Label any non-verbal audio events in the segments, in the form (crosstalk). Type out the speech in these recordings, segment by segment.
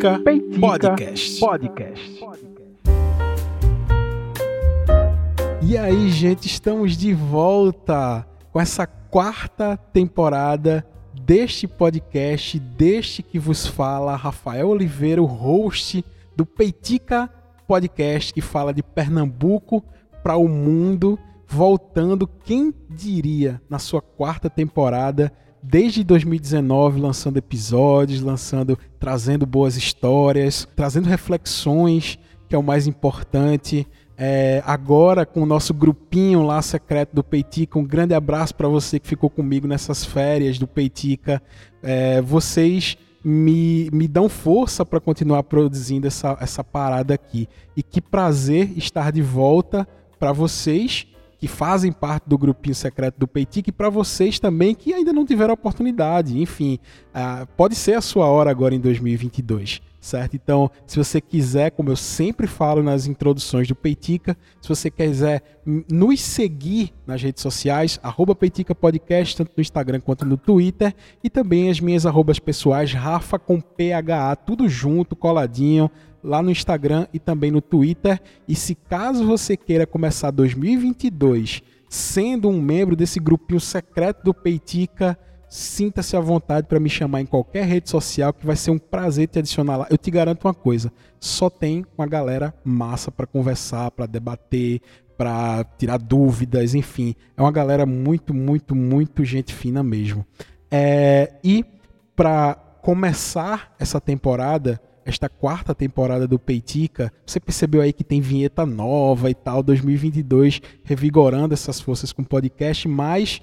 Peitica, Peitica Podcast. Podcast. E aí, gente, estamos de volta com essa quarta temporada deste podcast, deste que vos fala Rafael Oliveira, o host do Peitica Podcast, que fala de Pernambuco para o mundo, voltando, quem diria, na sua quarta temporada desde 2019 lançando episódios, lançando, trazendo boas histórias, trazendo reflexões, que é o mais importante. É, agora com o nosso grupinho lá secreto do Peitica, um grande abraço para você que ficou comigo nessas férias do Peitica. É, vocês me, me dão força para continuar produzindo essa, essa parada aqui. E que prazer estar de volta para vocês que fazem parte do grupinho secreto do Peitic e para vocês também que ainda não tiveram oportunidade. Enfim, uh, pode ser a sua hora agora em 2022 certo? Então, se você quiser, como eu sempre falo nas introduções do Peitica, se você quiser nos seguir nas redes sociais, arroba Peitica Podcast, tanto no Instagram quanto no Twitter, e também as minhas arrobas pessoais, Rafa com PHA, tudo junto, coladinho, lá no Instagram e também no Twitter. E se caso você queira começar 2022 sendo um membro desse grupinho secreto do Peitica, sinta-se à vontade para me chamar em qualquer rede social que vai ser um prazer te adicionar lá. Eu te garanto uma coisa, só tem uma galera massa para conversar, para debater, para tirar dúvidas, enfim, é uma galera muito, muito, muito gente fina mesmo. É, e para começar essa temporada, esta quarta temporada do Peitica, você percebeu aí que tem vinheta nova e tal, 2022 revigorando essas forças com podcast, mas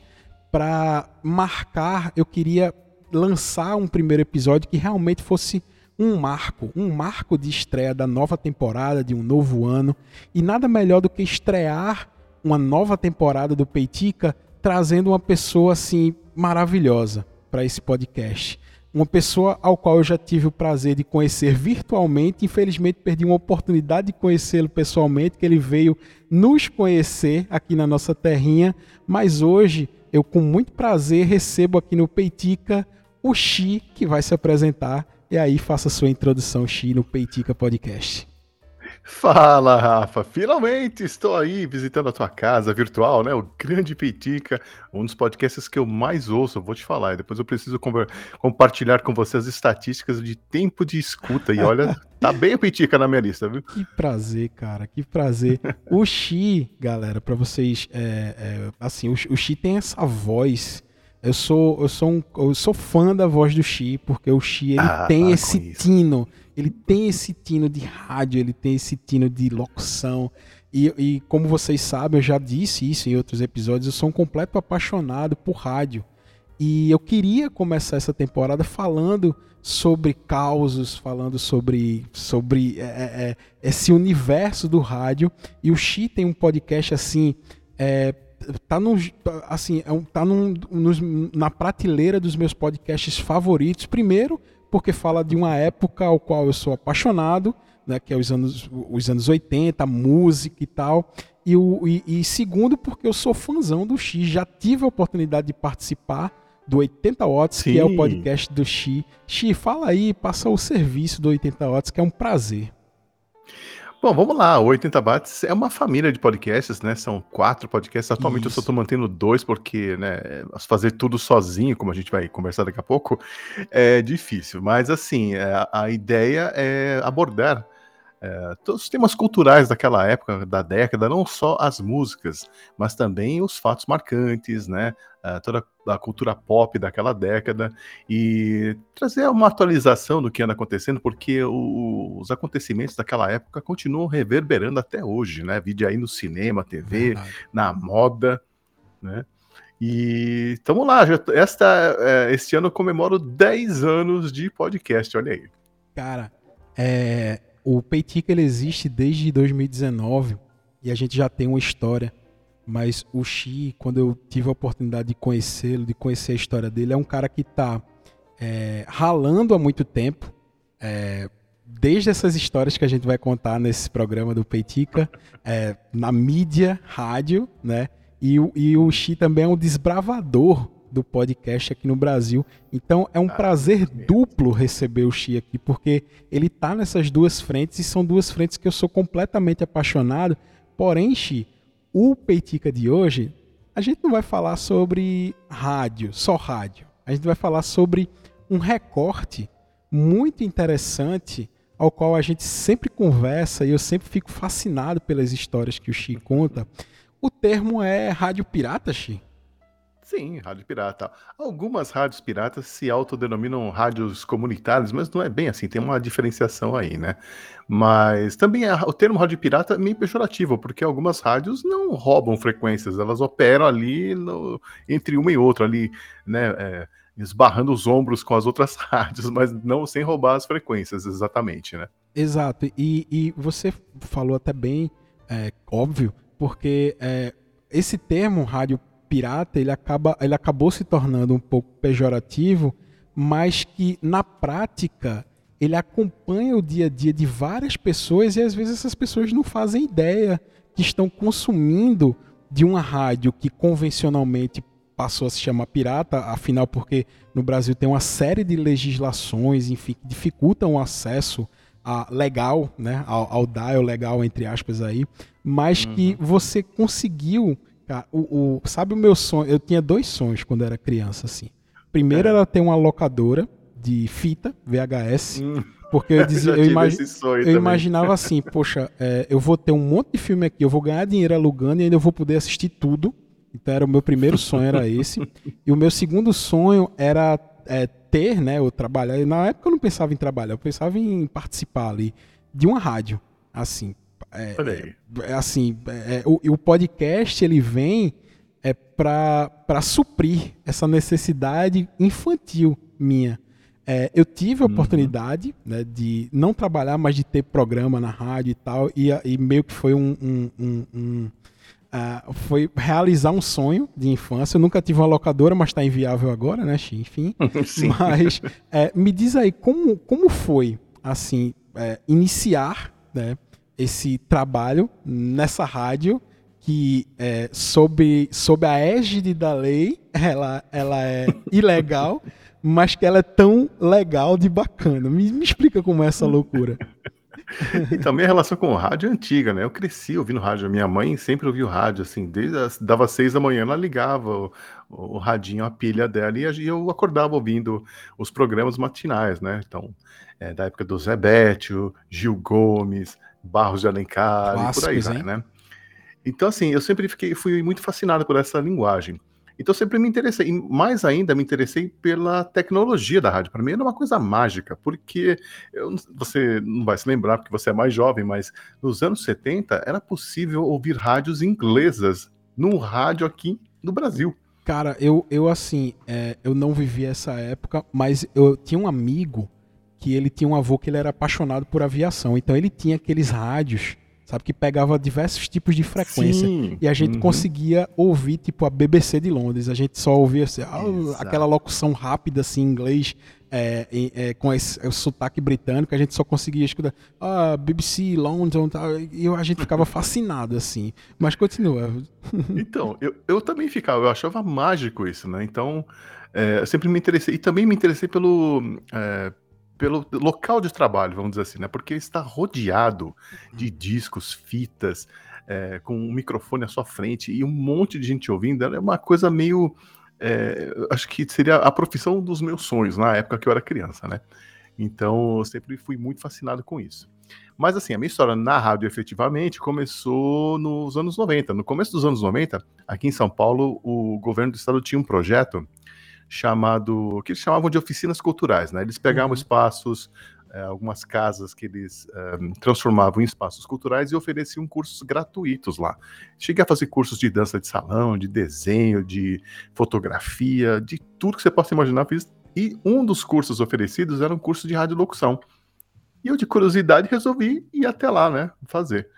para marcar, eu queria lançar um primeiro episódio que realmente fosse um marco, um marco de estreia da nova temporada, de um novo ano. E nada melhor do que estrear uma nova temporada do Peitica trazendo uma pessoa assim maravilhosa para esse podcast. Uma pessoa ao qual eu já tive o prazer de conhecer virtualmente, infelizmente perdi uma oportunidade de conhecê-lo pessoalmente, que ele veio nos conhecer aqui na nossa terrinha, mas hoje eu com muito prazer recebo aqui no Peitica o Xi, que vai se apresentar. E aí faça sua introdução, Xi, no Peitica Podcast. Fala, Rafa! Finalmente estou aí visitando a tua casa virtual, né? O Grande Peitica, um dos podcasts que eu mais ouço, vou te falar. Depois eu preciso compartilhar com você as estatísticas de tempo de escuta. E olha, tá bem o Peitica na minha lista, viu? Que prazer, cara, que prazer. o Xi, galera, para vocês, é, é, assim, o Xi tem essa voz. Eu sou, eu sou, um, eu sou fã da voz do Xi, porque o Xi ele ah, tem esse tino ele tem esse tino de rádio, ele tem esse tino de locução. E, e, como vocês sabem, eu já disse isso em outros episódios, eu sou um completo apaixonado por rádio. E eu queria começar essa temporada falando sobre causos, falando sobre, sobre é, é, é esse universo do rádio. E o Xi tem um podcast assim. É, tá num, assim, é tá num, nos, na prateleira dos meus podcasts favoritos. Primeiro, porque fala de uma época ao qual eu sou apaixonado, né, que é os anos, os anos 80, música e tal. E, o, e, e segundo, porque eu sou fãzão do X, já tive a oportunidade de participar do 80 Watts, Sim. que é o podcast do Xi. Xi, fala aí, passa o serviço do 80 Watts, que é um prazer. Bom, vamos lá. O 80 Bats é uma família de podcasts, né? São quatro podcasts. Atualmente Isso. eu só estou mantendo dois, porque, né, fazer tudo sozinho, como a gente vai conversar daqui a pouco, é difícil. Mas, assim, a, a ideia é abordar é, todos os temas culturais daquela época, da década, não só as músicas, mas também os fatos marcantes, né? É, toda a cultura pop daquela década e trazer uma atualização do que anda acontecendo, porque o, os acontecimentos daquela época continuam reverberando até hoje, né? Vídeo aí no cinema, TV, Verdade. na moda, né? E estamos lá, já, esta, é, este ano eu comemoro 10 anos de podcast, olha aí. Cara, é, o Peitica ele existe desde 2019 e a gente já tem uma história. Mas o Xi, quando eu tive a oportunidade de conhecê-lo, de conhecer a história dele, é um cara que está é, ralando há muito tempo. É, desde essas histórias que a gente vai contar nesse programa do Peitica, é, na mídia, rádio, né? E, e o Xi também é um desbravador do podcast aqui no Brasil. Então é um ah, prazer duplo receber o Xi aqui, porque ele tá nessas duas frentes e são duas frentes que eu sou completamente apaixonado. Porém, Xi, o Peitica de hoje, a gente não vai falar sobre rádio, só rádio. A gente vai falar sobre um recorte muito interessante ao qual a gente sempre conversa e eu sempre fico fascinado pelas histórias que o Xi conta. O termo é rádio pirata, Xi? Sim, rádio pirata. Algumas rádios piratas se autodenominam rádios comunitárias, mas não é bem assim, tem uma diferenciação aí, né? Mas também é, o termo rádio pirata é meio pejorativo, porque algumas rádios não roubam frequências, elas operam ali no, entre uma e outra, ali, né? É, esbarrando os ombros com as outras (laughs) rádios, mas não sem roubar as frequências, exatamente, né? Exato. E, e você falou até bem, é, óbvio, porque é, esse termo rádio pirata ele, acaba, ele acabou se tornando um pouco pejorativo, mas que na prática ele acompanha o dia a dia de várias pessoas e às vezes essas pessoas não fazem ideia que estão consumindo de uma rádio que convencionalmente passou a se chamar pirata, afinal porque no Brasil tem uma série de legislações, enfim, que dificultam o acesso a legal, né, ao, ao dial legal entre aspas aí, mas uhum. que você conseguiu Cara, o, o, sabe o meu sonho? Eu tinha dois sonhos quando era criança, assim. Primeiro é. era ter uma locadora de fita, VHS. Hum. Porque eu, (laughs) dizia, eu, imagi eu imaginava assim, (laughs) poxa, é, eu vou ter um monte de filme aqui, eu vou ganhar dinheiro alugando e ainda eu vou poder assistir tudo. Então era o meu primeiro sonho era esse. (laughs) e o meu segundo sonho era é, ter, né, ou trabalhar. Na época eu não pensava em trabalhar, eu pensava em participar ali de uma rádio, assim, é, é, assim, é, o, o podcast ele vem é para suprir essa necessidade infantil minha. É, eu tive a uhum. oportunidade né, de não trabalhar, mas de ter programa na rádio e tal, e, e meio que foi um, um, um, um uh, foi realizar um sonho de infância. Eu nunca tive uma locadora, mas está inviável agora, né, Enfim. (laughs) mas é, me diz aí como, como foi assim é, iniciar, né? Esse trabalho nessa rádio que é, sob, sob a égide da lei ela, ela é ilegal, (laughs) mas que ela é tão legal de bacana. Me, me explica como é essa loucura. (laughs) então, minha relação com o rádio é antiga, né? Eu cresci ouvindo rádio. Minha mãe sempre ouviu rádio, assim, desde as, dava seis da manhã, ela ligava o, o radinho, a pilha dela, e eu acordava ouvindo os programas matinais, né? Então, é, da época do Zé Bétio, Gil Gomes, Barros de Alencar Clássicos, e por aí vai, né? Então, assim, eu sempre fiquei, fui muito fascinado por essa linguagem. Então, sempre me interessei, e mais ainda me interessei pela tecnologia da rádio. Para mim era uma coisa mágica, porque eu, você não vai se lembrar, porque você é mais jovem, mas nos anos 70 era possível ouvir rádios inglesas num rádio aqui no Brasil. Cara, eu, eu assim, é, eu não vivi essa época, mas eu tinha um amigo que ele tinha um avô que ele era apaixonado por aviação. Então ele tinha aqueles rádios, sabe, que pegava diversos tipos de frequência. Sim. E a gente uhum. conseguia ouvir, tipo, a BBC de Londres. A gente só ouvia assim, ah, aquela locução rápida, assim, em inglês, é, é, com esse, o sotaque britânico, a gente só conseguia escutar ah, BBC, London, tal, e a gente ficava (laughs) fascinado, assim. Mas continua. (laughs) Então, eu, eu também ficava, eu achava mágico isso, né? Então, é, eu sempre me interessei, e também me interessei pelo é, pelo local de trabalho, vamos dizer assim, né? Porque está rodeado de uhum. discos, fitas, é, com um microfone à sua frente e um monte de gente ouvindo. É uma coisa meio. É, acho que seria a profissão dos meus sonhos na época que eu era criança, né? Então eu sempre fui muito fascinado com isso. Mas assim, a minha história na rádio efetivamente começou nos anos 90. No começo dos anos 90, aqui em São Paulo, o governo do estado tinha um projeto chamado que eles chamavam de oficinas culturais, né? Eles pegavam uhum. espaços, é, algumas casas que eles é, transformavam em espaços culturais e ofereciam cursos gratuitos lá. Cheguei a fazer cursos de dança de salão, de desenho, de fotografia, de tudo que você possa imaginar. Fiz, e um dos cursos oferecidos era um curso de radiolocução. E eu, de curiosidade, resolvi ir até lá, né? Fazer.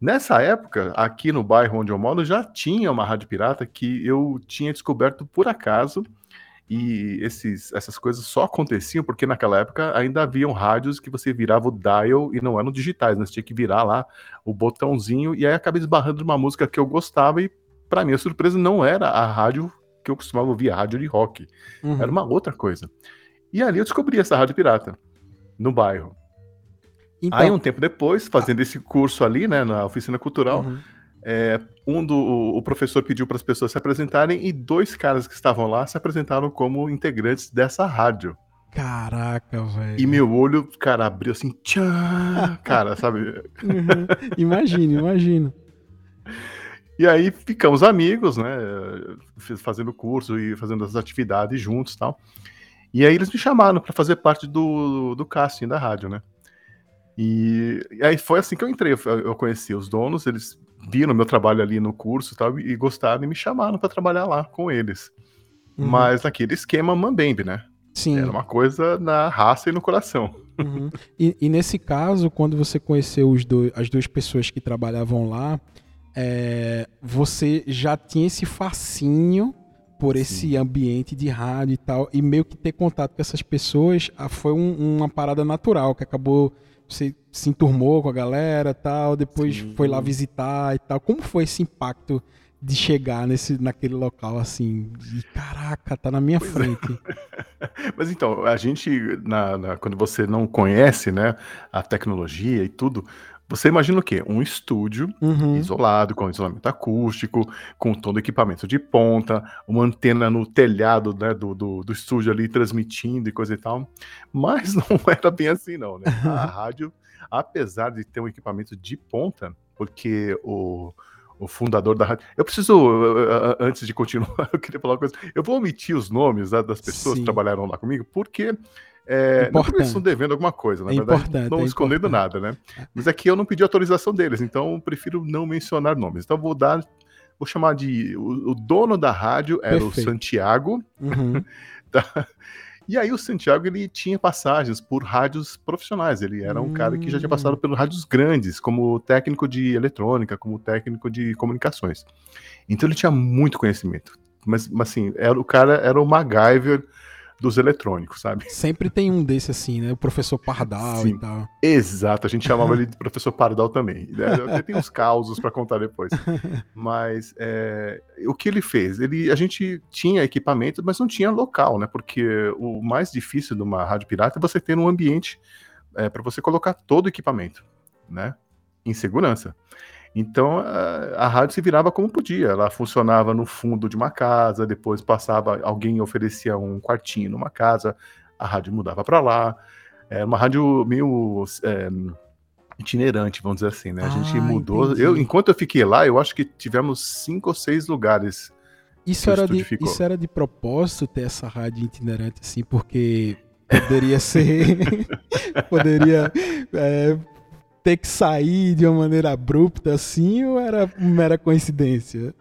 Nessa época, aqui no bairro onde eu moro, já tinha uma rádio pirata que eu tinha descoberto por acaso e esses, essas coisas só aconteciam porque naquela época ainda haviam rádios que você virava o dial e não eram digitais, né? Você tinha que virar lá o botãozinho e aí acabei esbarrando numa música que eu gostava e para minha surpresa não era a rádio que eu costumava ouvir rádio de rock. Uhum. Era uma outra coisa. E ali eu descobri essa rádio pirata, no bairro. Então... Aí, um tempo depois, fazendo esse curso ali, né, na oficina cultural, uhum. é, um do, o professor pediu para as pessoas se apresentarem e dois caras que estavam lá se apresentaram como integrantes dessa rádio. Caraca, velho. E meu olho, cara, abriu assim, tchan, cara, sabe? Uhum. Imagino, imagino. E aí ficamos amigos, né? Fazendo curso e fazendo as atividades juntos e tal. E aí eles me chamaram para fazer parte do, do casting da rádio, né? E, e, aí foi assim que eu entrei. Eu conheci os donos, eles viram meu trabalho ali no curso e tal, e gostaram e me chamaram para trabalhar lá com eles. Uhum. Mas naquele esquema Mambembe, né? Sim. Era uma coisa na raça e no coração. Uhum. E, e, nesse caso, quando você conheceu dois, as duas pessoas que trabalhavam lá, é, você já tinha esse fascínio por esse Sim. ambiente de rádio e tal, e meio que ter contato com essas pessoas ah, foi um, uma parada natural, que acabou, você se enturmou com a galera tal, depois Sim. foi lá visitar e tal. Como foi esse impacto de chegar nesse, naquele local assim, de caraca, tá na minha pois é. frente. É. (laughs) Mas então, a gente, na, na, quando você não conhece né, a tecnologia e tudo, você imagina o quê? Um estúdio uhum. isolado, com isolamento acústico, com todo o equipamento de ponta, uma antena no telhado né, do, do, do, estúdio ali transmitindo e coisa e tal. Mas (laughs) não era bem assim, não, né? A (laughs) rádio, apesar de ter um equipamento de ponta, porque o, o fundador da rádio. Eu preciso, antes de continuar, (laughs) eu queria falar uma coisa. Eu vou omitir os nomes né, das pessoas Sim. que trabalharam lá comigo, porque é, não porque eles estão devendo alguma coisa, na é verdade, não é escondendo nada, né? Mas aqui eu não pedi autorização deles, então eu prefiro não mencionar nomes. Então vou dar, vou chamar de o, o dono da rádio era Perfeito. o Santiago, uhum. (laughs) tá? E aí o Santiago ele tinha passagens por rádios profissionais. Ele era um hum. cara que já tinha passado hum. pelos rádios grandes, como técnico de eletrônica, como técnico de comunicações. Então ele tinha muito conhecimento. Mas, mas assim, era, o cara era o MacGyver dos eletrônicos, sabe? Sempre tem um desse assim, né? O professor Pardal Sim, e tal. Exato, a gente chamava (laughs) ele de professor Pardal também. Né? Tem uns (laughs) causos para contar depois. Mas é, o que ele fez? Ele, a gente tinha equipamento, mas não tinha local, né? Porque o mais difícil de uma rádio pirata é você ter um ambiente é, para você colocar todo o equipamento, né? Em segurança. Então a, a, rádio se virava como podia. Ela funcionava no fundo de uma casa, depois passava, alguém oferecia um quartinho numa casa, a rádio mudava para lá. Era uma rádio meio é, itinerante, vamos dizer assim, né? A gente ah, mudou. Eu, enquanto eu fiquei lá, eu acho que tivemos cinco ou seis lugares. Isso era, de, isso era de propósito ter essa rádio itinerante, assim, porque poderia ser. (laughs) (laughs) poderia é, ter que sair de uma maneira abrupta assim ou era mera coincidência?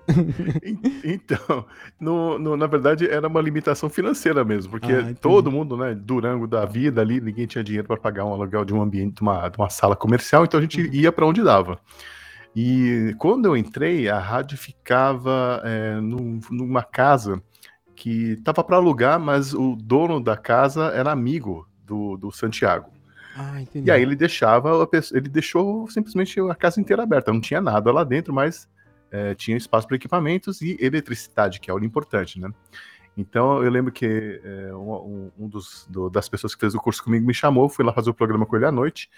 então, no, no, na verdade era uma limitação financeira mesmo, porque ah, todo mundo, né, Durango da vida ali, ninguém tinha dinheiro para pagar um aluguel de um ambiente, de uma, de uma sala comercial, então a gente uhum. ia para onde dava. E quando eu entrei, a rádio ficava é, num, numa casa que estava para alugar, mas o dono da casa era amigo do, do Santiago. Ah, e aí ele deixava, pessoa, ele deixou simplesmente a casa inteira aberta, não tinha nada lá dentro, mas é, tinha espaço para equipamentos e eletricidade, que é o importante, né? Então eu lembro que é, um, um dos, do, das pessoas que fez o curso comigo me chamou, fui lá fazer o programa com ele à noite,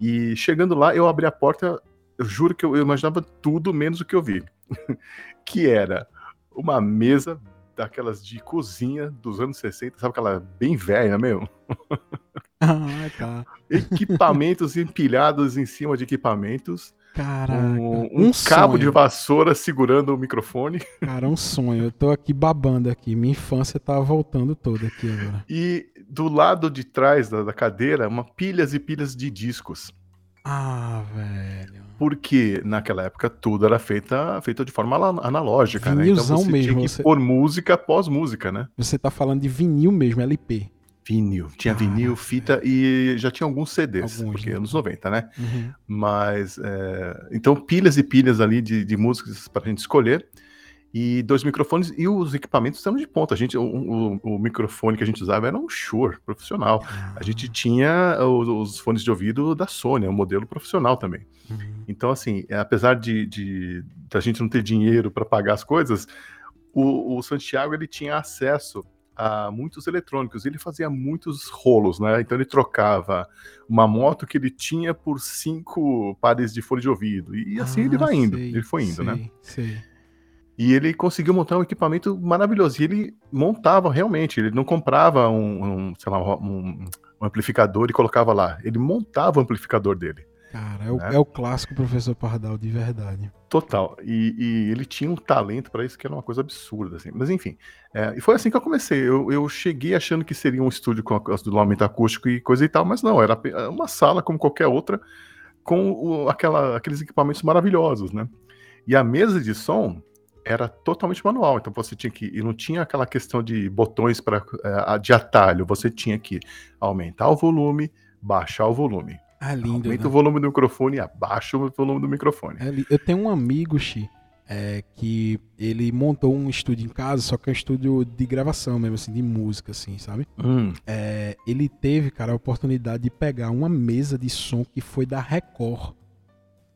e chegando lá eu abri a porta, eu juro que eu, eu imaginava tudo menos o que eu vi, (laughs) que era uma mesa daquelas de cozinha dos anos 60, sabe aquela bem velha mesmo? (laughs) (laughs) Ah, tá. Equipamentos empilhados em cima de equipamentos. Caraca. Um, um, um cabo de vassoura segurando o microfone. Cara, um sonho. Eu tô aqui babando aqui. Minha infância tá voltando toda aqui agora. E do lado de trás da, da cadeira, uma pilhas e pilhas de discos. Ah, velho. Porque naquela época tudo era feita, feito de forma analógica, Vinilzão né? Então você mesmo, tinha que você... pôr música após música, né? Você tá falando de vinil mesmo, LP. Vinil. Tinha ah, vinil, fita e já tinha alguns CDs, alguns, porque né? anos 90, né? Uhum. Mas. É... Então, pilhas e pilhas ali de, de músicas para a gente escolher. E dois microfones e os equipamentos eram de ponta. A gente, o, o, o microfone que a gente usava era um Shure profissional. Ah. A gente tinha os, os, fones de ouvido da Sony, um modelo profissional também. Uhum. Então, assim, apesar de, de, de a gente não ter dinheiro para pagar as coisas, o, o Santiago ele tinha acesso a muitos eletrônicos. Ele fazia muitos rolos, né? Então ele trocava uma moto que ele tinha por cinco pares de fone de ouvido. E assim ah, ele vai indo. Sei, ele foi indo, né? sei, né? Sei. E ele conseguiu montar um equipamento maravilhoso. E ele montava realmente. Ele não comprava um, um sei lá, um, um amplificador e colocava lá. Ele montava o amplificador dele. Cara, é o, né? é o clássico professor Pardal, de verdade. Total. E, e ele tinha um talento para isso que era uma coisa absurda, assim. Mas enfim, é, e foi assim que eu comecei. Eu, eu cheguei achando que seria um estúdio com isolamento acústico e coisa e tal, mas não, era uma sala como qualquer outra, com o, aquela, aqueles equipamentos maravilhosos, né? E a mesa de som era totalmente manual, então você tinha que. E não tinha aquela questão de botões para é, de atalho, você tinha que aumentar o volume, baixar o volume ah, lindo. Aumenta né? o volume do microfone e abaixa o volume do microfone. É, eu tenho um amigo, Xi, é, que ele montou um estúdio em casa, só que é um estúdio de gravação mesmo, assim, de música, assim, sabe? Hum. É, ele teve, cara, a oportunidade de pegar uma mesa de som que foi da Record.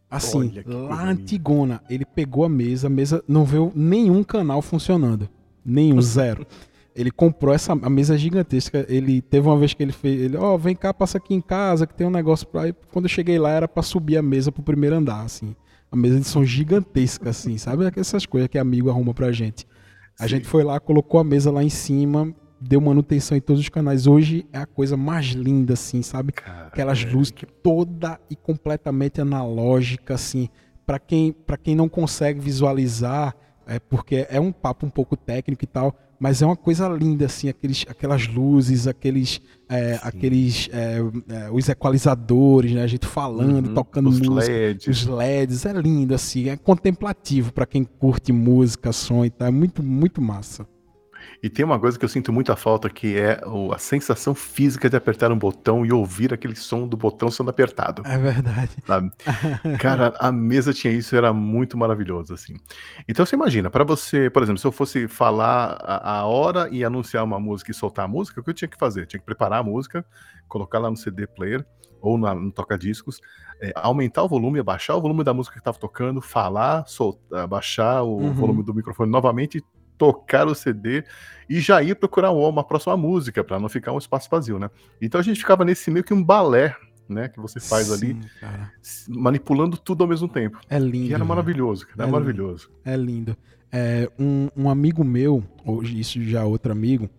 Assim, lá antigona. Ele pegou a mesa, a mesa não viu nenhum canal funcionando. Nenhum, (laughs) zero. Ele comprou essa a mesa gigantesca. Ele teve uma vez que ele fez, ele, ó, oh, vem cá, passa aqui em casa que tem um negócio para Quando eu cheguei lá era para subir a mesa pro primeiro andar, assim. A mesa de som gigantesca, assim, sabe? Essas coisas que amigo arruma pra gente. A Sim. gente foi lá, colocou a mesa lá em cima, deu manutenção em todos os canais. Hoje é a coisa mais linda, assim, sabe? Caramba. Aquelas luzes que toda e completamente analógica, assim. Para quem, pra quem não consegue visualizar, é porque é um papo um pouco técnico e tal, mas é uma coisa linda, assim, aqueles, aquelas luzes, aqueles, é, aqueles é, é, os equalizadores, né? A gente falando, uhum, tocando os música, LEDs. os LEDs, é lindo, assim, é contemplativo para quem curte música, som e tal, é muito, muito massa. E tem uma coisa que eu sinto muita falta, que é a sensação física de apertar um botão e ouvir aquele som do botão sendo apertado. É verdade. Sabe? (laughs) Cara, a mesa tinha isso, era muito maravilhoso, assim. Então você imagina, para você, por exemplo, se eu fosse falar a, hora e anunciar uma música e soltar a música, o que eu tinha que fazer? Eu tinha que preparar a música, colocar lá no CD player ou na, no toca-discos, é, aumentar o volume, abaixar o volume da música que estava tocando, falar, soltar, abaixar o uhum. volume do microfone novamente tocar o CD e já ir procurar uma próxima música, para não ficar um espaço vazio, né? Então a gente ficava nesse meio que um balé, né? Que você faz Sim, ali, cara. manipulando tudo ao mesmo tempo. É lindo. E era maravilhoso, cara, é, é maravilhoso. Lindo. É lindo. É, um, um amigo meu, hoje isso já é outro amigo,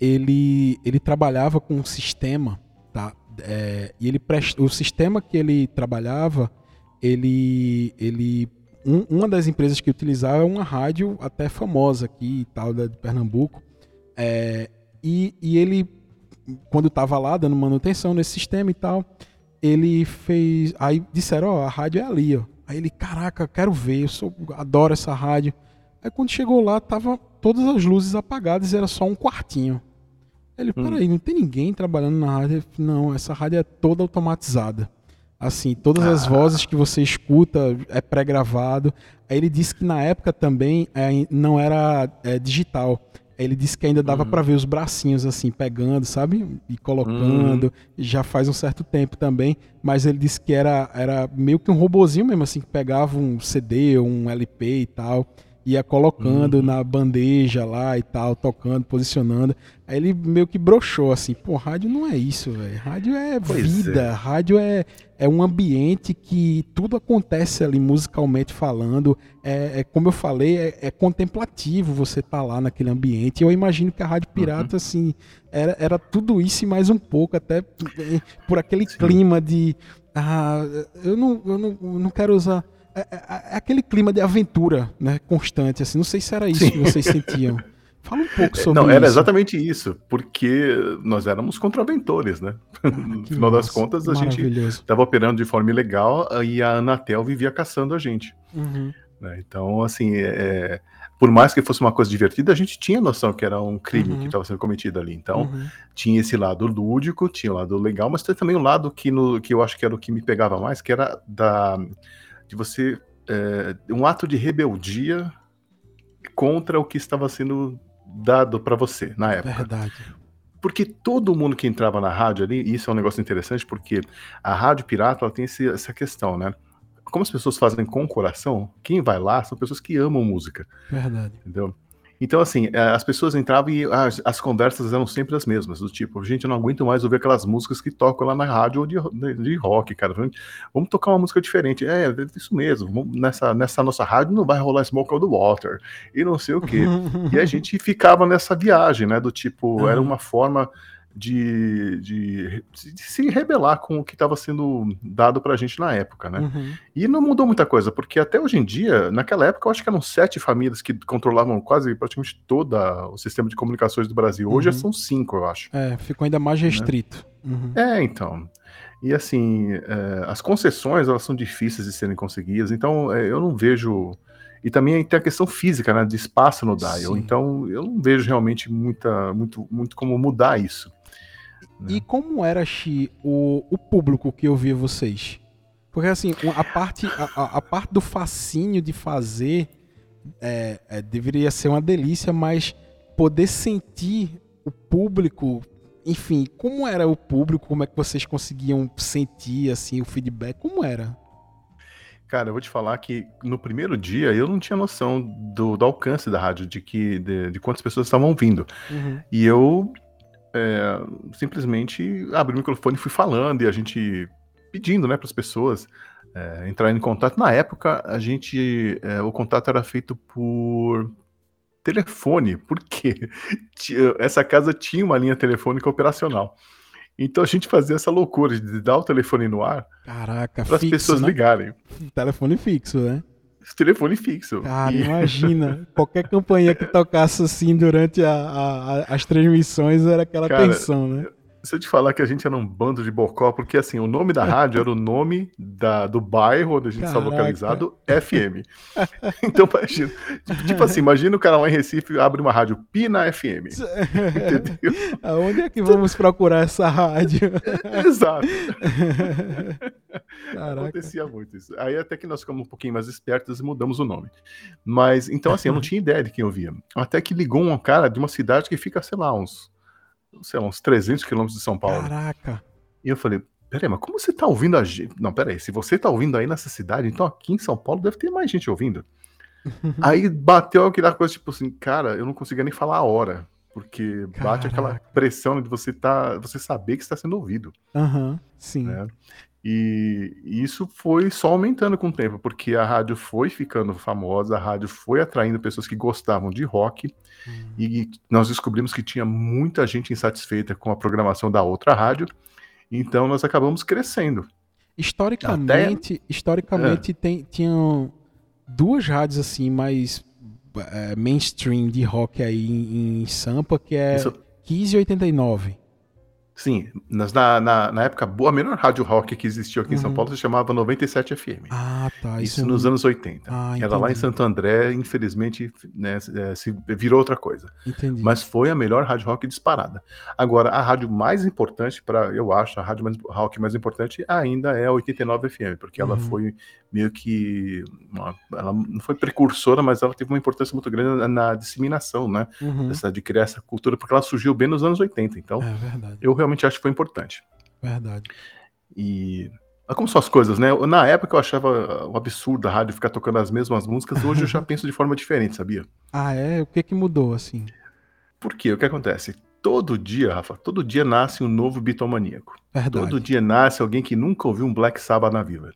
ele, ele trabalhava com um sistema, tá? É, e ele prest... o sistema que ele trabalhava, ele, ele um, uma das empresas que utilizava é uma rádio até famosa aqui e tal, de Pernambuco. É, e, e ele, quando estava lá dando manutenção nesse sistema e tal, ele fez. Aí disseram: Ó, a rádio é ali, ó. Aí ele, caraca, quero ver, eu sou, adoro essa rádio. Aí quando chegou lá, tava todas as luzes apagadas e era só um quartinho. Ele, hum. peraí, não tem ninguém trabalhando na rádio? Não, essa rádio é toda automatizada. Assim, todas as ah. vozes que você escuta é pré-gravado. Aí ele disse que na época também é, não era é, digital. Aí ele disse que ainda dava uhum. para ver os bracinhos assim pegando, sabe? E colocando. Uhum. Já faz um certo tempo também. Mas ele disse que era, era meio que um robozinho mesmo, assim, que pegava um CD ou um LP e tal ia colocando uhum. na bandeja lá e tal, tocando, posicionando. Aí ele meio que broxou assim, pô, rádio não é isso, velho. Rádio é pois vida, é. rádio é, é um ambiente que tudo acontece ali musicalmente falando. É, é como eu falei, é, é, contemplativo você tá lá naquele ambiente. Eu imagino que a Rádio Pirata, uhum. assim, era, era tudo isso e mais um pouco, até eh, por aquele Sim. clima de. Ah, eu não, eu não, eu não quero usar é, é, é, aquele clima de aventura, né, constante, assim. Não sei se era isso Sim. que vocês sentiam. (laughs) Fala um pouco sobre Não, isso. Não, era exatamente isso, porque nós éramos contraventores, né? Ah, (laughs) no final das contas, a gente estava operando de forma ilegal e a Anatel vivia caçando a gente. Uhum. Né? Então, assim, é, é, por mais que fosse uma coisa divertida, a gente tinha noção que era um crime uhum. que estava sendo cometido ali. Então, uhum. tinha esse lado lúdico, tinha o lado legal, mas também o um lado que, no, que eu acho que era o que me pegava mais, que era da de você é, um ato de rebeldia contra o que estava sendo dado para você na época. Verdade. Porque todo mundo que entrava na rádio ali, e isso é um negócio interessante, porque a rádio pirata ela tem esse, essa questão, né? Como as pessoas fazem com o coração, quem vai lá são pessoas que amam música. Verdade. Entendeu? Então, assim, eh, as pessoas entravam e as, as, conversas eram sempre as mesmas, do tipo, gente, eu não aguento mais ouvir aquelas músicas que tocam lá na rádio de, de, de rock, cara. Vamos tocar uma música diferente. É, é isso mesmo. Nessa, nessa nossa rádio não vai rolar Smoke on the Water e não sei o quê. (laughs) e a gente ficava nessa viagem, né? Do tipo, era uma forma de, de, de, se rebelar com o que estava sendo dado para a gente na época, né? Uhum. E não mudou muita coisa, porque até hoje em dia, naquela época, eu acho que eram sete famílias que controlavam quase praticamente todo o sistema de comunicações do Brasil. Hoje uhum. são cinco, eu acho. É, ficou ainda mais né? restrito. Né? Uhum. É, então. E assim, é, as concessões elas são difíceis de serem conseguidas, então é, eu não vejo. E também tem a questão física, né, de espaço no dial. Sim. Então eu não vejo realmente muita, muito, muito como mudar isso. E né? como era, Xi, o, o público que ouvia vocês? Porque assim, a parte, a, a parte do fascínio de fazer é, é, deveria ser uma delícia, mas poder sentir o público, enfim, como era o público, como é que vocês conseguiam sentir assim o feedback, como era? Cara, eu vou te falar que no primeiro dia eu não tinha noção do, do alcance da rádio, de que de, de quantas pessoas estavam ouvindo. Uhum. E eu é, simplesmente abri o microfone e fui falando, e a gente pedindo né, para as pessoas é, entrarem em contato. Na época, a gente. É, o contato era feito por telefone, porque (laughs) essa casa tinha uma linha telefônica operacional. Então a gente fazia essa loucura de dar o telefone no ar para as pessoas né? ligarem. Telefone fixo, né? (laughs) telefone fixo. Cara, e... imagina, (laughs) qualquer campanha que tocasse assim durante a, a, as transmissões era aquela Cara, tensão, né? Se eu te falar que a gente era um bando de bocó, porque assim, o nome da rádio era o nome da, do bairro onde a gente estava localizado, FM. (laughs) Então, imagina. Tipo, assim, imagina o cara lá em Recife abre uma rádio Pina FM. (laughs) Entendeu? Aonde é que vamos procurar essa rádio? (laughs) Exato. Caraca. Acontecia muito isso. Aí até que nós ficamos um pouquinho mais espertos e mudamos o nome. Mas, então assim, eu não tinha ideia de quem eu via. Até que ligou um cara de uma cidade que fica, sei lá, uns sei lá, uns 300 quilômetros de São Paulo. Caraca. E eu falei, peraí, mas como você tá ouvindo a gente? Não, peraí, se você tá ouvindo aí nessa cidade, então aqui em São Paulo deve ter mais gente ouvindo. (laughs) aí bateu aquela coisa, tipo assim, cara, eu não conseguia nem falar a hora. Porque Caraca. bate aquela pressão de você tá, você saber que está sendo ouvido. Aham, uhum, sim. Né? E isso foi só aumentando com o tempo, porque a rádio foi ficando famosa, a rádio foi atraindo pessoas que gostavam de rock, uhum. e nós descobrimos que tinha muita gente insatisfeita com a programação da outra rádio, então nós acabamos crescendo. Historicamente, Até... historicamente é. tem, tinham duas rádios assim mais é, mainstream de rock aí em, em Sampa, que é Isso... 1589. Sim, na, na, na, época boa, a melhor rádio rock que existiu aqui uhum. em São uhum. Paulo se chamava 97 FM. Ah, tá. Isso, isso nos anos 80. Ah, Era lá em Santo André, infelizmente, né, é, se virou outra coisa. Entendi. Mas foi a melhor rádio rock disparada. Agora, a rádio mais importante, para eu acho, a rádio mais, rock mais importante ainda é a 89 FM, porque ela uhum. foi meio que. Uma, ela não foi precursora, mas ela teve uma importância muito grande na, na disseminação, né? Uhum. Dessa, de criar essa cultura, porque ela surgiu bem nos anos 80. Então, é eu realmente acho que foi importante. Verdade. E. Como são as coisas, né? Na época eu achava um absurdo a rádio ficar tocando as mesmas músicas, hoje eu já (laughs) penso de forma diferente, sabia? Ah, é? O que que mudou, assim? Por quê? O que acontece? Todo dia, Rafa, todo dia nasce um novo bitomaníaco. Verdade. Todo dia nasce alguém que nunca ouviu um Black Sabbath na vida.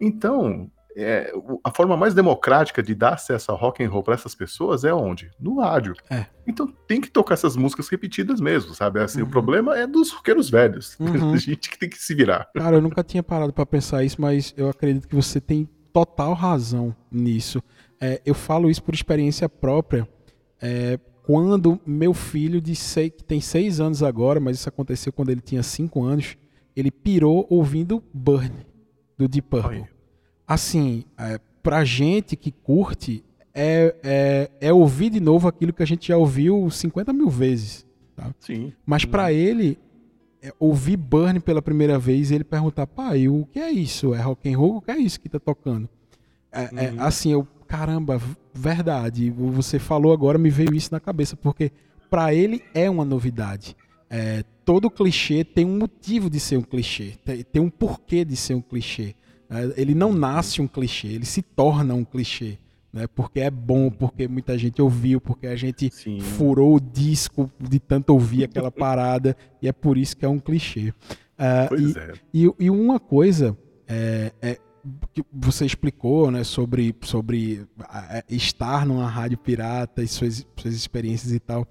Então, é, a forma mais democrática de dar acesso ao rock and roll para essas pessoas é onde? No rádio. É. Então tem que tocar essas músicas repetidas mesmo, sabe? Assim, uhum. O problema é dos roqueiros velhos. (laughs) Uhum. A gente que tem que se virar. Cara, eu nunca tinha parado para pensar isso, mas eu acredito que você tem total razão nisso. É, eu falo isso por experiência própria. É, quando meu filho, de seis, que tem seis anos agora, mas isso aconteceu quando ele tinha cinco anos, ele pirou ouvindo Burn do Deep Purple. Oi. Assim, é, pra gente que curte, é, é, é, ouvir de novo aquilo que a gente já ouviu 50 mil vezes. Tá? Sim. Mas para ele, é, ouvir Burn pela primeira vez e ele perguntar, pai, o que é isso? É rock and roll? O que é isso que tá tocando? É, é uhum. assim, eu, caramba, verdade. Você falou agora, me veio isso na cabeça, porque para ele é uma novidade. É, todo clichê tem um motivo de ser um clichê, tem, tem um porquê de ser um clichê. É, ele não nasce um clichê, ele se torna um clichê. né? Porque é bom, porque muita gente ouviu, porque a gente Sim. furou o disco de tanto ouvir aquela (laughs) parada, e é por isso que é um clichê. Uh, pois e, é. E, e, uma coisa é, é, que você explicou, né, sobre, sobre estar numa rádio pirata e suas, suas experiências e tal.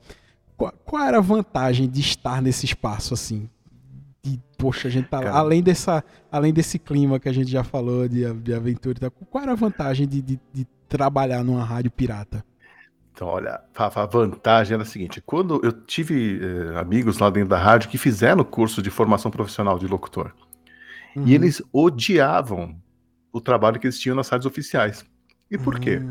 Qual, qual era a vantagem de estar nesse espaço assim? De, poxa, a gente tá além dessa, além desse clima que a gente já falou de, de aventura e tal, qual era a vantagem de, de, de trabalhar numa rádio pirata? Então, olha, a vantagem era a seguinte: quando eu tive eh, amigos lá dentro da rádio que fizeram o curso de formação profissional de locutor, uhum. e eles odiavam o trabalho que eles tinham nas rádios oficiais. E por uhum. quê?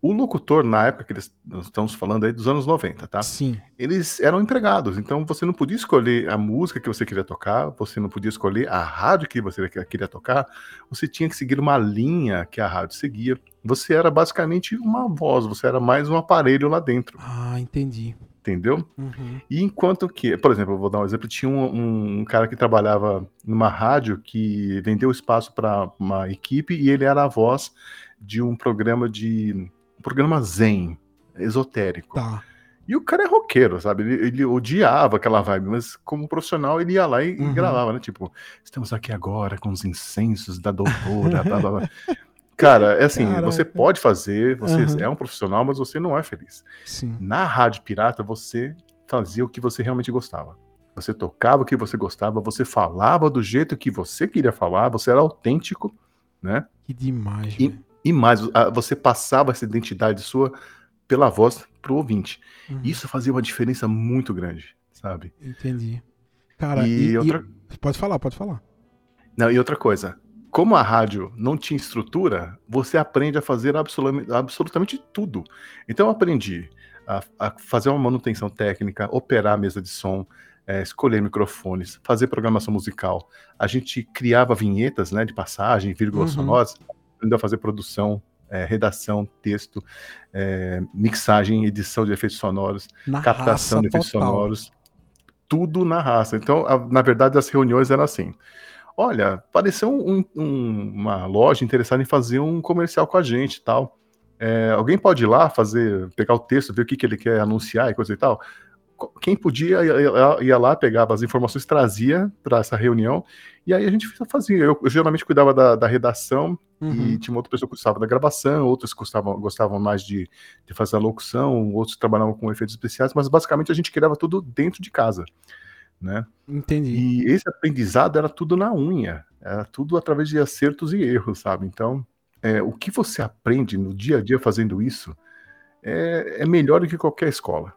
O locutor, na época que eles, nós estamos falando aí dos anos 90, tá? Sim. Eles eram empregados, então você não podia escolher a música que você queria tocar, você não podia escolher a rádio que você queria tocar, você tinha que seguir uma linha que a rádio seguia. Você era basicamente uma voz, você era mais um aparelho lá dentro. Ah, entendi. Entendeu? Uhum. E enquanto que, por exemplo, eu vou dar um exemplo, tinha um, um cara que trabalhava numa rádio que vendeu espaço para uma equipe e ele era a voz de um programa de programa zen, esotérico. Tá. E o cara é roqueiro, sabe? Ele, ele, odiava aquela vibe, mas como profissional ele ia lá e, uhum. gravava, né? Tipo, estamos aqui agora com os incensos da doutora, blá, blá, blá. (laughs) Cara, é assim, Caraca. você pode fazer, você uhum. é um profissional, mas você não é feliz. Sim. Na rádio pirata, você fazia o que você realmente gostava. Você tocava o que você gostava, você falava do jeito que você queria falar, você era autêntico, né? Que demais, e, e mais, você passava essa identidade sua pela voz pro ouvinte. Uhum. Isso fazia uma diferença muito grande, sabe? Entendi. Cara, e, e outra... E... Pode falar, pode falar. Não, e outra coisa, como a rádio não tinha estrutura, você aprende a fazer absolutamente, tudo. Então eu aprendi a, a, fazer uma manutenção técnica, operar a mesa de som, é, escolher microfones, fazer programação musical. A gente criava vinhetas né, de passagem, vírgulas uhum. sonoras, aprendeu a fazer produção, é, redação, texto, é, mixagem, edição de efeitos sonoros, na captação de efeitos total. sonoros, tudo na raça. Então, a, na verdade, as reuniões eram assim. Olha, apareceu um, um, uma loja interessada em fazer um comercial com a gente tal. É, alguém pode ir lá fazer, pegar o texto, ver o que, que ele quer anunciar e coisa e tal quem podia ia, ia, lá, pegava as informações, trazia para essa reunião, e aí a gente fazia. Eu, eu geralmente cuidava da, da redação, uhum. e tinha outra pessoa que gostava da gravação, outros gostavam, gostavam mais de, de fazer a locução, outros trabalhavam com efeitos especiais, mas basicamente a gente criava tudo dentro de casa. Né? Entendi. E esse aprendizado era tudo na unha, era tudo através de acertos e erros, sabe? Então, é, o que você aprende no dia a dia fazendo isso é, é melhor do que qualquer escola.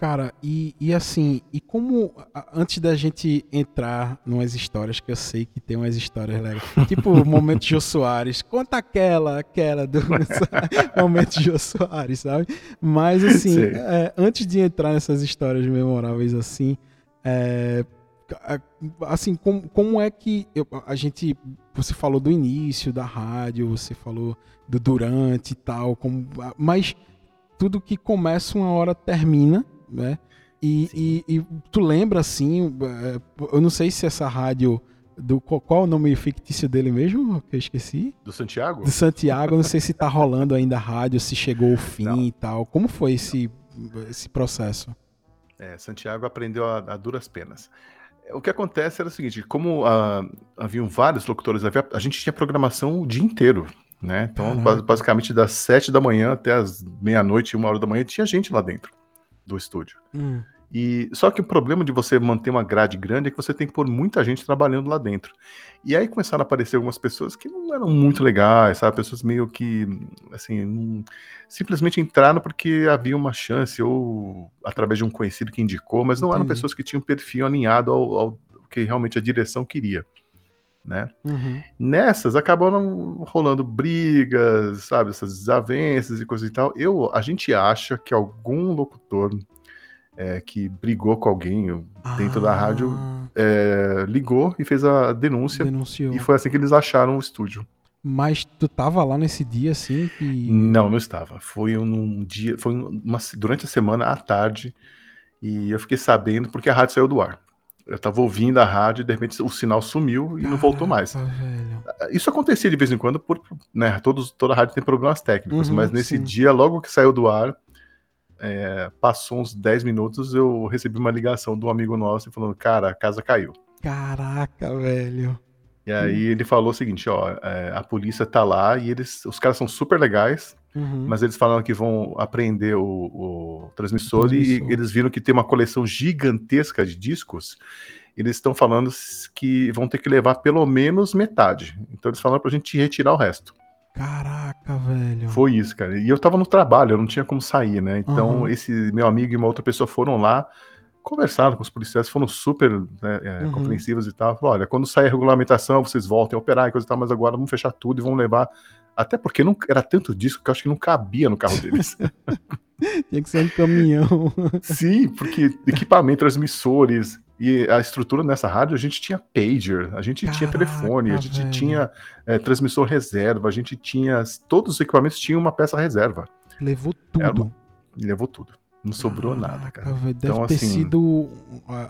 Cara, e, e assim, e como antes da gente entrar numas histórias que eu sei que tem umas histórias legais, (laughs) tipo o momento Jô Soares, conta aquela, aquela do (laughs) momento Jô Soares, sabe? Mas assim, é, antes de entrar nessas histórias memoráveis assim, é, assim, como, como é que eu, a gente, você falou do início da rádio, você falou do durante e tal, como, mas tudo que começa uma hora termina né? E, e, e, tu lembra assim, é, eu não sei se essa rádio do qual é o nome fictício dele mesmo, que eu esqueci? Do Santiago? Do Santiago, não sei se tá rolando ainda a rádio, se chegou ao fim não. e tal. Como foi esse esse processo? É, Santiago aprendeu a, a duras penas. O que acontece era o seguinte, como uh, haviam vários locutores, havia, a gente tinha programação o dia inteiro, né? Então, basicamente das sete da manhã até as meia-noite, uma hora da manhã, tinha gente lá dentro do estúdio. Hum. E só que o problema de você manter uma grade grande é que você tem que pôr muita gente trabalhando lá dentro. E aí começaram a aparecer algumas pessoas que não eram muito legais, sabe? Pessoas meio que assim, não... simplesmente entraram porque havia uma chance ou através de um conhecido que indicou, mas não Entendi. eram pessoas que tinham perfil alinhado ao, ao que realmente a direção queria. Né? Uhum. Nessas acabaram rolando brigas, sabe, essas desavenças e coisa e tal. Eu, a gente acha que algum locutor é, que brigou com alguém dentro ah. da rádio é, ligou e fez a denúncia. Denunciou. E foi assim que eles acharam o estúdio. Mas tu tava lá nesse dia, assim? Não, não estava. Foi um dia, foi uma, durante a semana à tarde e eu fiquei sabendo porque a rádio saiu do ar. Eu tava ouvindo a rádio e de repente o sinal sumiu e não voltou mais. Velho. Isso acontecia de vez em quando, por, né? Todos, toda rádio tem problemas técnicos, Uhum, mas nesse sim. dia, logo que saiu do ar, é, passou uns 10 minutos, eu recebi uma ligação de um amigo nosso falando, cara, a casa caiu. Caraca, velho. E aí ele falou o seguinte, ó, é, a polícia tá lá e eles, os caras são super legais, Uhum. mas eles falaram que vão apreender o, o transmissor, O transmissor. e eles viram que tem uma coleção gigantesca de discos. Eles estão falando que vão ter que levar pelo menos metade. Então eles falaram pra gente retirar o resto. Caraca, velho. Foi isso, cara. E eu tava no trabalho, eu não tinha como sair, né? Então Uhum. esse meu amigo e uma outra pessoa foram lá, conversaram com os policiais, foram super né, é, Uhum. compreensivos e tal. Falaram, olha, quando sair a regulamentação, vocês voltem a operar e coisa e tal, mas agora vamos fechar tudo e vão levar. Até porque não era tanto disco que eu acho que não cabia no carro deles. (laughs) Tinha que ser um caminhão. Sim, porque equipamento, transmissores e a estrutura nessa rádio, a gente tinha pager, a gente tinha Caraca, telefone, a gente velho. tinha é, transmissor reserva, a gente tinha. Todos os equipamentos tinham uma peça reserva. Levou Era tudo. E levou tudo. Não sobrou nada, cara. Deve Então, ter assim- sido.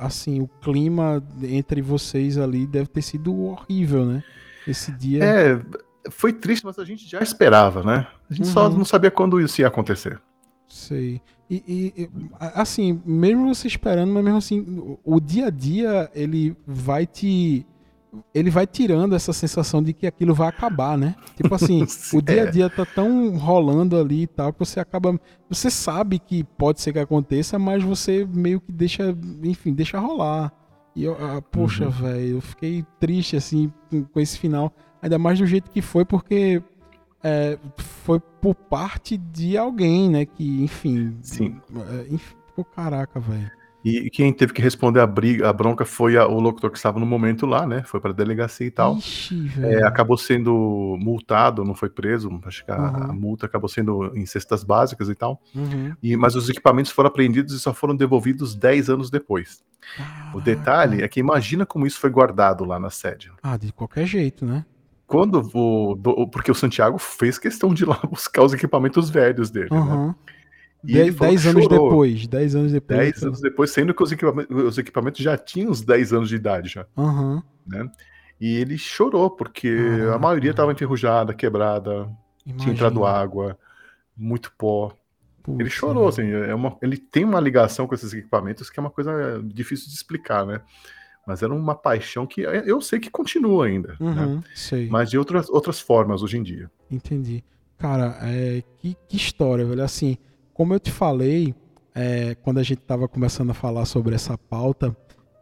Assim, o clima entre vocês ali deve ter sido horrível, né? Esse dia. É, foi triste, mas a gente já esperava, né? A gente só Uhum. não sabia quando isso ia acontecer. Sei. E, e- e, assim, mesmo você esperando, mas mesmo assim, o, dia a dia, ele vai te. Ele vai tirando essa sensação de que aquilo vai acabar, né? Tipo assim, (laughs) o dia a É. dia tá tão rolando ali e tal, que você acaba. Você sabe que pode ser que aconteça, mas você meio que deixa, enfim, deixa rolar. E eu, ah, poxa, Uhum. velho, eu fiquei triste, assim, com esse final. Ainda mais do jeito que foi, porque é, foi por parte de alguém, né? Que, enfim. Sim. é, enfim, pô, caraca, velho. E quem teve que responder a briga, a bronca foi a- o locutor que estava no momento lá, né? Foi pra delegacia e tal. Ixi, É, acabou sendo multado, não foi preso. Acho que a, Uhum. a multa acabou sendo em cestas básicas e tal. Uhum. E, mas os equipamentos foram apreendidos e só foram devolvidos 10 anos depois. O detalhe é que imagina como isso foi guardado lá na sede. Ah, de qualquer jeito, né? Quando o. do- porque o Santiago fez questão de ir lá (laughs) buscar os equipamentos velhos dele, né? Uhum. E ele Dez, dez anos chorou. depois. Dez anos depois. 10 anos depois, sendo que os equipamentos, os equipamentos já tinham uns 10 anos de idade já, Aham. né? E ele chorou, porque Caraca. a maioria estava enferrujada, quebrada, tinha Imagina. entrado água, muito pó. Ele chorou, velho. assim, é uma, ele tem uma ligação com esses equipamentos que é uma coisa difícil de explicar, né? Mas era uma paixão que eu sei que continua ainda, né? Uhum, sei. Mas de outras, outras formas hoje em dia. Entendi. Cara, é, que, que história, velho. Assim, como eu te falei, é, quando a gente tava começando a falar sobre essa pauta,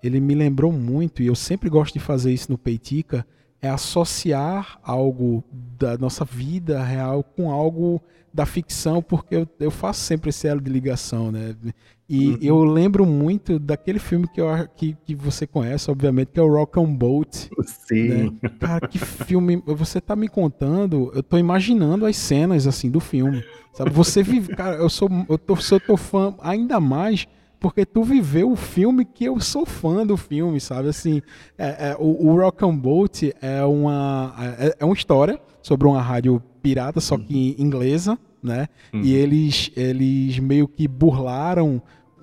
ele me lembrou muito, e eu sempre gosto de fazer isso no Peitica, é associar algo da nossa vida real com algo da ficção, porque eu, eu faço sempre esse elo de ligação, né? E Uhum. eu lembro muito daquele filme que, eu, que, que você conhece, obviamente, que é o Rock and. Sim. Cara, que filme. Você tá me contando, eu tô imaginando as cenas assim do filme. Sabe? Você vive. Cara, eu sou. Eu tô, sou teu fã ainda mais porque tu viveu o filme que eu sou fã do filme, sabe? Assim, é, é, o, o Rock and é uma, é, é uma história sobre uma rádio pirata, só que inglesa, né? Uhum. E eles, eles meio que burlaram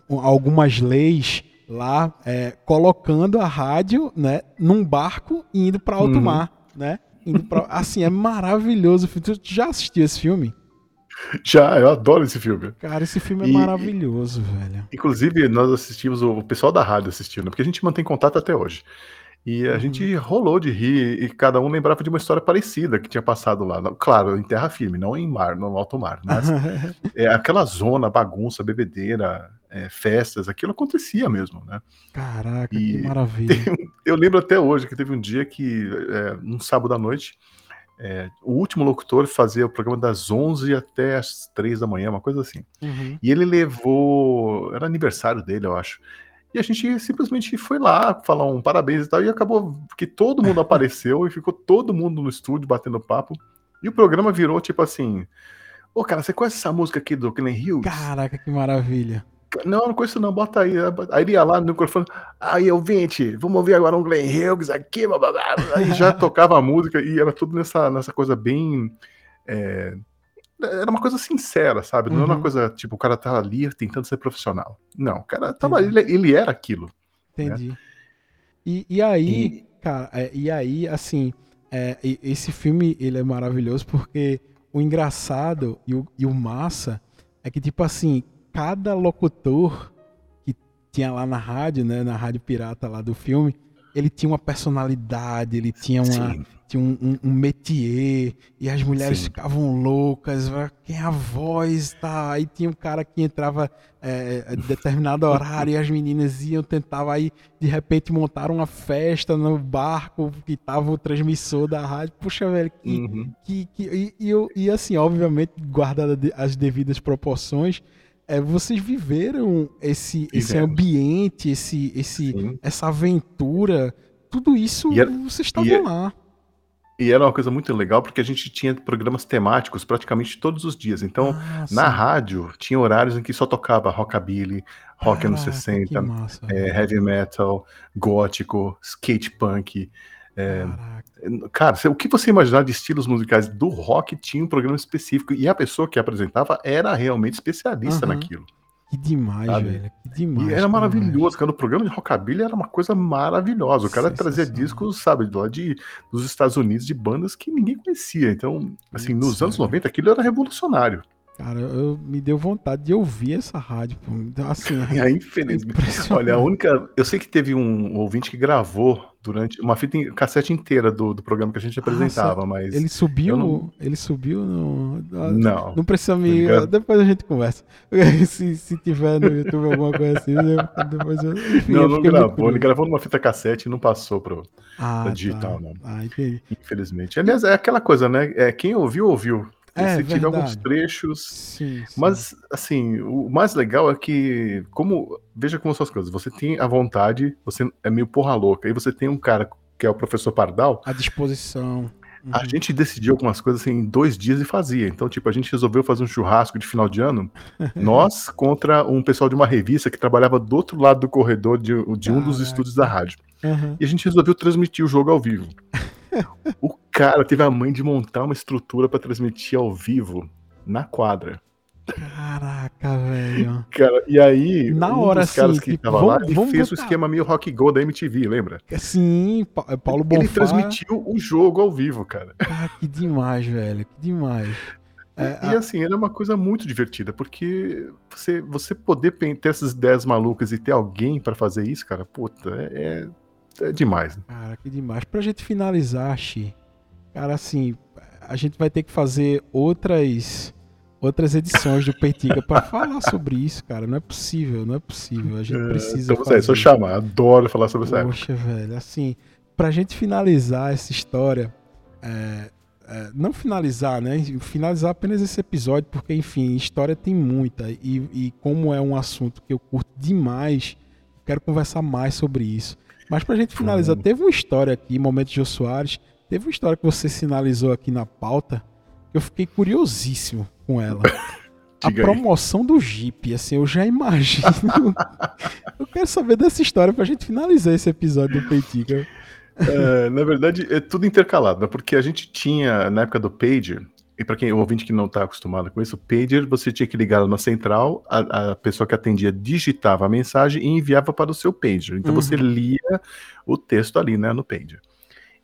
algumas leis lá, é, colocando a rádio, né, num barco e indo para alto Uhum. mar, né? Indo pra, (laughs) assim, é maravilhoso. Tu já assistiu esse filme? Já, eu adoro esse filme. Cara, esse filme é E- maravilhoso, velho. Inclusive, nós assistimos, o pessoal da rádio assistindo, porque a gente mantém contato até hoje. E a Uhum. gente rolou de rir e cada um lembrava de uma história parecida que tinha passado lá. Claro, em terra firme, não em mar, no alto mar. Mas (laughs) é, aquela zona, bagunça, bebedeira, é, festas, aquilo acontecia mesmo, né? Caraca, E- que maravilha. (laughs) Eu lembro até hoje que teve um dia que, é, num sábado à noite, é, o último locutor fazia o programa das 11 até as 3 da manhã, uma coisa assim. Uhum. E ele levou. Era aniversário dele, eu acho. E a gente simplesmente foi lá falar um parabéns e tal. E acabou que todo mundo (laughs) apareceu e ficou todo mundo no estúdio batendo papo. E o programa virou tipo assim: Ô, cara, você conhece essa música aqui do Glenn Hughes? Caraca, que maravilha. Não, não conheço não, bota aí. Aí ele ia lá no microfone, aí ouvinte, vamos ouvir agora um Glenn Hughes aqui, blá, blá, blá. aí já (laughs) tocava a música e era tudo nessa, nessa coisa bem... é, Era uma coisa sincera, sabe? Não era Uhum. uma coisa, tipo, o cara tá ali tentando ser profissional. Não, o cara tava, Entendi. ele, ele era aquilo. Entendi. E, e aí, e... cara, é, e aí, assim, é, esse filme ele é maravilhoso porque o engraçado e o, e o massa é que, tipo assim, cada locutor que tinha lá na rádio, né, na rádio pirata lá do filme, ele tinha uma personalidade, ele tinha uma, tinha um, um, um métier, e as mulheres Sim. ficavam loucas, quem é a voz, tá? Aí tinha um cara que entrava é, em determinado horário e as meninas iam, tentavam aí, de repente montaram uma festa no barco que tava o transmissor da rádio. Puxa, velho, que. Uhum. que, que e, e, e assim, obviamente, guardadas as devidas proporções, é, vocês viveram esse, esse ambiente, esse, esse, essa aventura, tudo isso era, vocês estavam é lá. E era uma coisa muito legal porque a gente tinha programas temáticos praticamente todos os dias. Então, ah, na rádio, tinha horários em que só tocava rockabilly, rock anos 60, massa, é, heavy metal, gótico, skate punk. É, cara, o que você imaginar de estilos musicais do rock tinha um programa específico e a pessoa que apresentava era realmente especialista uhum. naquilo. Que demais, sabe? velho. Que demais. E era maravilhoso, cara. O programa de rockabilly era uma coisa maravilhosa. O cara trazia discos, sabe, lá de, dos Estados Unidos, de bandas que ninguém conhecia. Então, assim, nos anos 90, aquilo era revolucionário. Cara, eu, me deu vontade de ouvir essa rádio. Então, assim, (laughs) é, infelizmente. Olha, a única. Eu sei que teve um ouvinte que gravou durante uma fita cassete inteira do, do programa que a gente apresentava, ah, mas. Ele subiu. Não... Ele subiu no. Não. Não precisa me. Depois a gente conversa. (laughs) se, se tiver no YouTube alguma coisa assim, depois eu. Enfim, não, não gravou. Ele gravou numa fita cassete e não passou pro, ah, pra digital, tá. não. Ah, entendi. Infelizmente. Aliás, é aquela coisa, né? É, quem ouviu, ouviu. É, você tiver alguns trechos. Sim, sim. Mas, assim, o mais legal é que, como. Veja como são as coisas. Você tem a vontade, você é meio porra louca. Aí você tem um cara que é o professor Pardal. À disposição. Uhum. A gente decidiu algumas coisas assim, em dois dias e fazia. Então, tipo, a gente resolveu fazer um churrasco de final de ano, (laughs) nós contra um pessoal de uma revista que trabalhava do outro lado do corredor de, de um dos estúdios da rádio. Uhum. E a gente resolveu transmitir o jogo ao vivo. (laughs) o cara teve a mãe de montar uma estrutura para transmitir ao vivo na quadra. Caraca, velho. Cara, e aí, na um hora, dos caras assim, que tipo, tava vamos, lá, ele fez botar. o esquema meio rock go da MTV, lembra? Sim, é Paulo Bonfá. Ele transmitiu o jogo ao vivo, cara. Ah, que demais, velho, que demais. É, e a... assim, era uma coisa muito divertida, porque você, você poder ter essas ideias malucas e ter alguém para fazer isso, cara, puta, é, é, é demais. Né? Cara, que demais. Pra gente finalizar, Xi, cara, assim, a gente vai ter que fazer outras outras edições do Peitica para (laughs) falar sobre isso, cara. Não é possível, não é possível. A gente é, precisa. Então, fazer. É só chamar, adoro falar sobre isso. Poxa, velho, assim, pra gente finalizar essa história, é, é, não finalizar, né? Finalizar apenas esse episódio, porque, enfim, história tem muita. E, e como é um assunto que eu curto demais, quero conversar mais sobre isso. Mas pra gente finalizar, uhum. teve uma história aqui, Momento de Jô Soares, teve uma história que você sinalizou aqui na pauta, eu fiquei curiosíssimo com ela. (laughs) a promoção aí. do Jeep, assim, eu já imagino. (laughs) eu quero saber dessa história pra gente finalizar esse episódio do Peitica. É, na verdade, é tudo intercalado, né? porque a gente tinha, na época do Pager, e para quem o ouvinte que não está acostumado com isso, o Pager você tinha que ligar na central, a, a, pessoa que atendia digitava a mensagem e enviava para o seu Pager. Então uhum. você lia o texto ali, né, no Pager.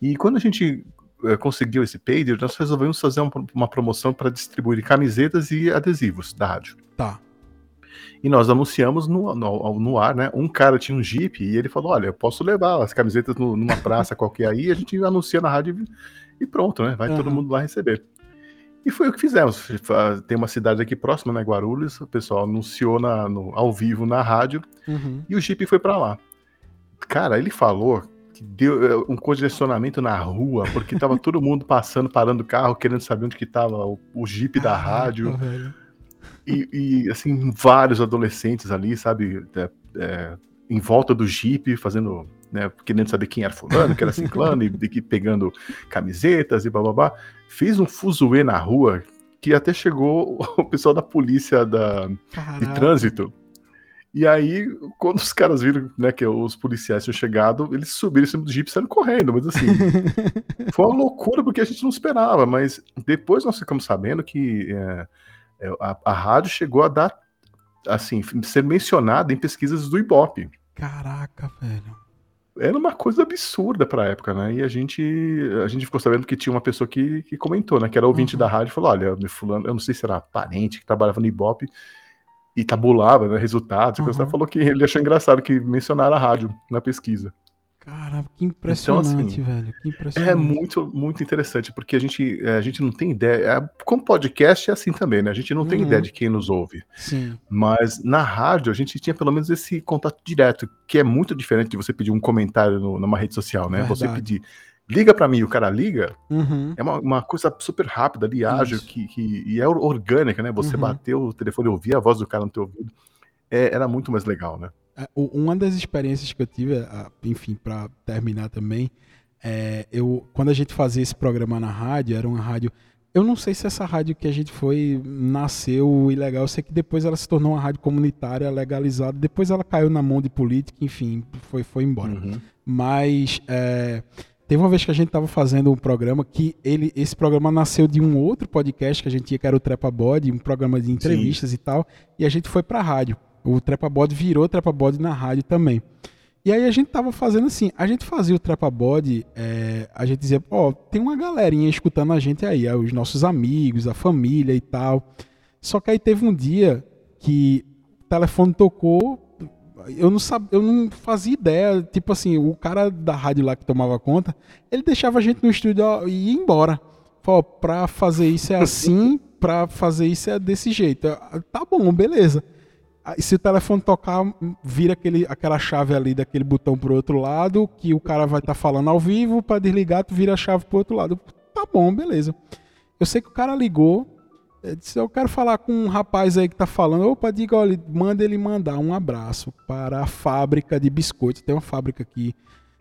E quando a gente é, conseguiu esse pager, nós resolvemos fazer uma, uma promoção para distribuir camisetas e adesivos da rádio. Tá. E nós anunciamos no, no, no, ar, né? Um cara tinha um Jeep e ele falou: Olha, eu posso levar as camisetas no, numa praça qualquer aí, a gente anuncia na rádio e pronto, né? Vai uhum. todo mundo lá receber. E foi o que fizemos. Tem uma cidade aqui próxima, né? Guarulhos, o pessoal anunciou na, no, ao vivo na rádio uhum. e o Jeep foi para lá. Cara, ele falou que deu é, um congestionamento na rua, porque tava todo mundo passando, parando o carro, querendo saber onde que tava o, o Jeep da rádio. E, e, assim, vários adolescentes ali, sabe, é, é, em volta do Jeep, fazendo, né, querendo saber quem era fulano, que era ciclano, e, e pegando camisetas e blá blá blá. Fez um fuzuê na rua que até chegou (laughs) o pessoal da polícia da, de trânsito e aí, quando os caras viram né, que os policiais tinham chegado, eles subiram em cima do Jeep e saíram correndo. Mas assim, (laughs) foi uma loucura porque a gente não esperava. Mas depois nós ficamos sabendo que é, é, a, a, rádio chegou a dar, assim, ser mencionada em pesquisas do Ibope. Caraca, velho. era uma coisa absurda pra época, né? E a gente, a gente ficou sabendo que tinha uma pessoa que, que comentou, né? Que era ouvinte uhum. da rádio e falou: olha, fulano, eu não sei se era parente que trabalhava no Ibope e tabulava né, resultados. Uhum. Você falou que ele achou engraçado que mencionaram a rádio na pesquisa. Cara, que impressionante, então, assim, velho. Que impressionante. É muito, muito interessante, porque a gente, é, a gente não tem ideia. É, como podcast é assim também, né? A gente não uhum. tem ideia de quem nos ouve. Sim. Mas na rádio a gente tinha pelo menos esse contato direto, que é muito diferente de você pedir um comentário no, numa rede social, né? Verdade. Você pedir liga para mim e o cara liga, uhum. é uma, uma, coisa super rápida ali, ágil, que, que, e é orgânica, né? Você uhum. bateu o telefone e ouvir a voz do cara no teu ouvido. É, era muito mais legal, né? É, uma das experiências que eu tive, enfim, para terminar também, é, eu, quando a gente fazia esse programa na rádio, era uma rádio. Eu não sei se essa rádio que a gente foi nasceu ilegal. Eu sei que depois ela se tornou uma rádio comunitária legalizada. Depois ela caiu na mão de política, enfim, foi, foi embora. Uhum. Mas é, teve uma vez que a gente estava fazendo um programa que ele, esse programa nasceu de um outro podcast que a gente tinha, que era o Trepa Body, um programa de entrevistas Sim. e tal. E a gente foi para a rádio. O Trepa Bode virou Trepa Bode na rádio também. E aí a gente tava fazendo assim, a gente fazia o Trepa Bode, é, a gente dizia, ó, oh, tem uma galerinha escutando a gente aí, os nossos amigos, a família e tal. Só que aí teve um dia que o telefone tocou, eu não sabia, eu não fazia ideia, tipo assim, o cara da rádio lá que tomava conta, ele deixava a gente no estúdio e ia embora. Falou, pra fazer isso é assim, (laughs) pra fazer isso é desse jeito. Tá bom, beleza se o telefone tocar, vira aquele, aquela chave ali daquele botão pro outro lado, que o cara vai estar tá falando ao vivo, para desligar, tu vira a chave pro outro lado. Tá bom, beleza. Eu sei que o cara ligou, disse, eu quero falar com um rapaz aí que tá falando. Opa, diga, olha, manda ele mandar um abraço para a fábrica de biscoitos. Tem uma fábrica aqui,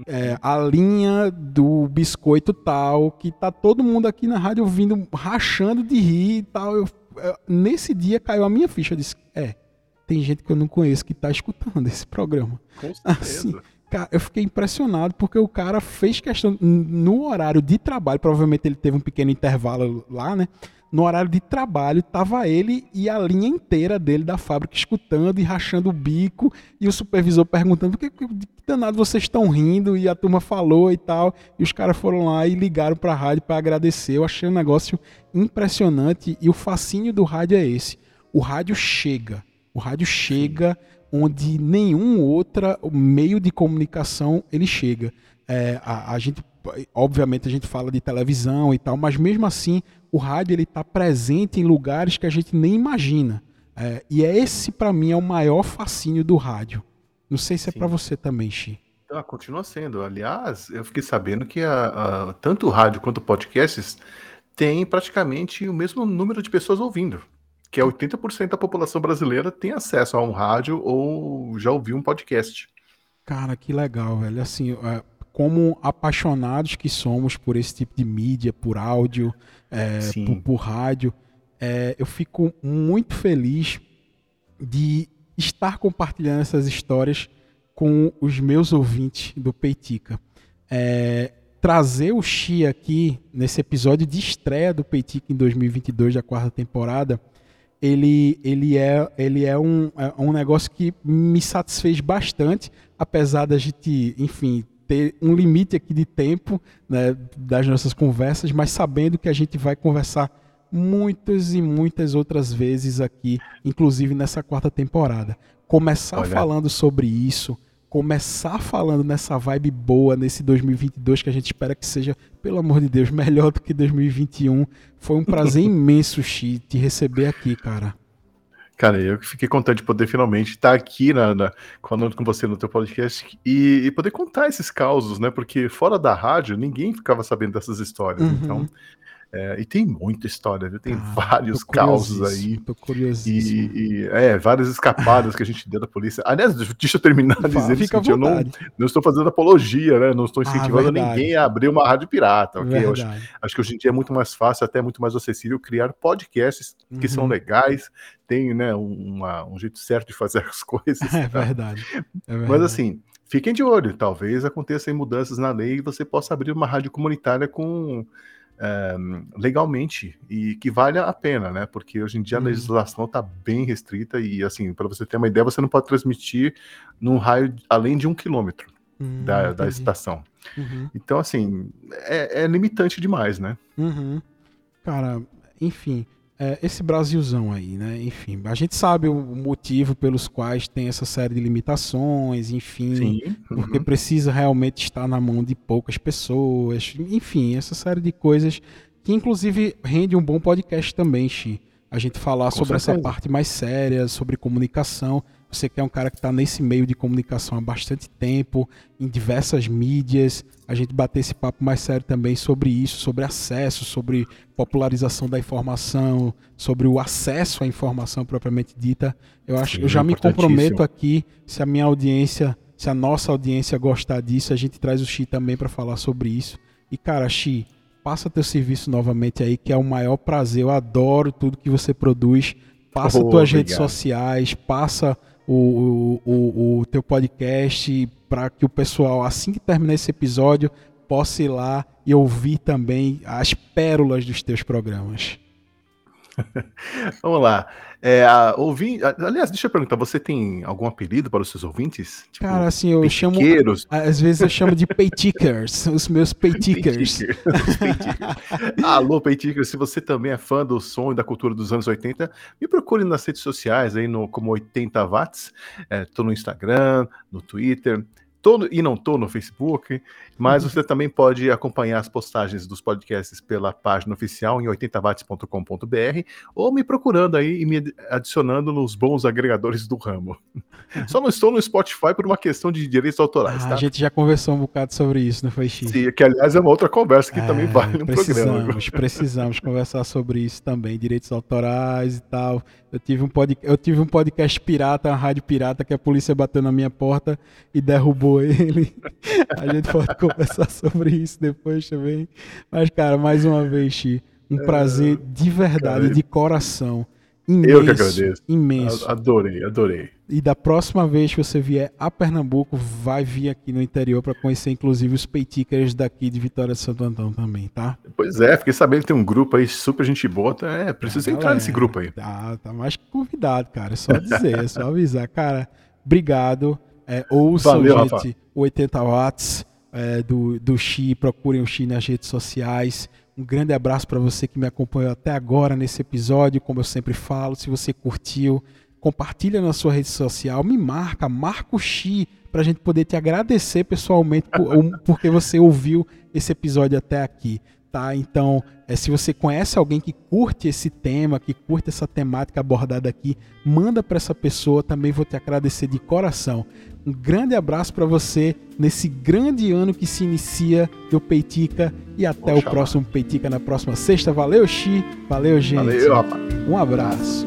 é, a linha do biscoito tal, que tá todo mundo aqui na rádio ouvindo, rachando de rir e tal. Eu, eu, nesse dia caiu a minha ficha, eu disse, é, tem gente que eu não conheço que está escutando esse programa. Com certeza. Assim, cara, eu fiquei impressionado porque o cara fez questão, no horário de trabalho, provavelmente ele teve um pequeno intervalo lá, né? No horário de trabalho, tava ele e a linha inteira dele da fábrica escutando e rachando o bico, e o supervisor perguntando: que, que danado vocês estão rindo? E a turma falou e tal. E os caras foram lá e ligaram para a rádio para agradecer. Eu achei um negócio impressionante, e o fascínio do rádio é esse: o rádio chega o rádio chega onde nenhum outro meio de comunicação ele chega. É, a, a, gente, obviamente, a gente fala de televisão e tal, mas mesmo assim o rádio ele está presente em lugares que a gente nem imagina. É, e é esse para mim é o maior fascínio do rádio. Não sei se é para você também, Xi. Ah, continua sendo. Aliás, eu fiquei sabendo que a, a, tanto o rádio quanto podcasts tem praticamente o mesmo número de pessoas ouvindo que é 80% da população brasileira tem acesso a um rádio ou já ouviu um podcast. Cara, que legal, velho. Assim, é, como apaixonados que somos por esse tipo de mídia, por áudio, é, por, por, rádio, é, eu fico muito feliz de estar compartilhando essas histórias com os meus ouvintes do Peitica. É, trazer o Xi aqui nesse episódio de estreia do Peitica em 2022 da quarta temporada ele, ele, é, ele é, um, é um negócio que me satisfez bastante, apesar da gente, enfim, ter um limite aqui de tempo né, das nossas conversas, mas sabendo que a gente vai conversar muitas e muitas outras vezes aqui, inclusive nessa quarta temporada. Começar Olha. falando sobre isso, começar falando nessa vibe boa nesse 2022 que a gente espera que seja, pelo amor de Deus, (laughs) melhor do que 2021. Foi um prazer (laughs) imenso, Xi, te receber aqui, cara. Cara, eu fiquei contente de poder finalmente estar aqui na, na, com você no teu podcast e, e, poder contar esses causos, né? Porque fora da rádio, ninguém ficava sabendo dessas histórias. Uhum. Então, é, e tem muita história, viu? Tem ah, vários causos aí. Tô curiosíssimo. E, e, é, várias escapadas que a gente deu da polícia. Aliás, deixa eu terminar (laughs) dizendo seguinte, eu não, não estou fazendo apologia, né? Não estou ah, incentivando ah, ninguém a abrir uma rádio pirata, ok? Acho, acho, que hoje em dia é muito mais fácil, até muito mais acessível criar podcasts que uhum. são legais, tem né, uma, um jeito certo de fazer (laughs) as coisas. É, tá? verdade. é verdade. Mas assim, fiquem de olho, talvez aconteçam mudanças na lei e você possa abrir uma rádio comunitária com é, legalmente e que vale a pena, né? Porque hoje em dia a uhum. legislação está bem restrita e, assim, para você ter uma ideia, você não pode transmitir num raio além de um quilômetro. hum, da, da estação. Uhum. Então, assim, é, é, limitante demais, né? Uhum. Cara, enfim, é, esse Brasilzão aí, né? Enfim, a gente sabe o motivo pelos quais tem essa série de limitações, enfim, Sim. Uhum. porque precisa realmente estar na mão de poucas pessoas, enfim, essa série de coisas que inclusive rende um bom podcast também, Xi. A gente falar Com sobre certeza. essa parte mais séria, sobre comunicação. Você que é um cara que está nesse meio de comunicação há bastante tempo, em diversas mídias, a gente bater esse papo mais sério também sobre isso, sobre acesso, sobre popularização da informação, sobre o acesso à informação propriamente dita. Eu acho, Sim, eu já me comprometo aqui, se a minha audiência, se a nossa audiência gostar disso, a gente traz o Xi também para falar sobre isso. E cara, Xi, passa teu serviço novamente aí, que é o maior prazer. Eu adoro tudo que você produz. Passa oh, tuas obrigado. redes sociais, passa o, o, o, teu podcast para que o pessoal, assim que terminar esse episódio, possa ir lá e ouvir também as pérolas dos teus programas. (laughs) Vamos lá. É, a. Aliás, deixa eu perguntar, você tem algum apelido para os seus ouvintes? Tipo, Cara, assim, eu chamo. Às vezes eu chamo de paytickers, os meus paytickers. (laughs) Alô, paytickers, se você também é fã do som e da cultura dos anos 80, me procure nas redes sociais aí no, como 80 watts. Estou é, no Instagram, no Twitter. Tô no, e não tô no Facebook, mas uhum. você também pode acompanhar as postagens dos podcasts pela página oficial em 80watts.com.br ou me procurando aí e me adicionando nos bons agregadores do ramo. Só não estou no Spotify por uma questão de direitos autorais, ah, tá? A gente já conversou um bocado sobre isso, não foi, Chico? Sim, que aliás é uma outra conversa que é, também vale no precisamos, programa. Precisamos conversar sobre isso também, direitos autorais e tal. Eu tive um, pod... eu tive um podcast pirata, uma rádio pirata, que a polícia bateu na minha porta e derrubou (laughs) ele. A gente pode conversar sobre isso depois também. Mas, cara, mais uma vez, Xi, um é, prazer de verdade, de coração. Imenso, eu que agradeço. Imenso. Adorei, adorei. E da próxima vez que você vier a Pernambuco, vai vir aqui no interior para conhecer, inclusive, os paytickers daqui de Vitória de Santo Antão também, tá? Pois é, fiquei sabendo que tem um grupo aí super gente boa. Tá? É, precisa entrar nesse grupo aí. Tá, tá mais que convidado, cara. É só dizer, é só avisar. (laughs) Cara, obrigado. É, ouçam, Valeu, gente, Rafa. 80 watts é, do, do Xi, procurem o Xi nas redes sociais. Um grande abraço para você que me acompanhou até agora nesse episódio. Como eu sempre falo, se você curtiu, compartilha na sua rede social, me marca, marca o Xi, para a gente poder te agradecer pessoalmente por, porque você ouviu esse episódio até aqui. Tá? Então, é, se você conhece alguém que curte esse tema, que curte essa temática abordada aqui, manda para essa pessoa, também vou te agradecer de coração. Um grande abraço para você nesse grande ano que se inicia do Peitica e até o próximo Peitica na próxima sexta. Valeu, Xi. Valeu, gente. Valeu, rapaz. Um abraço.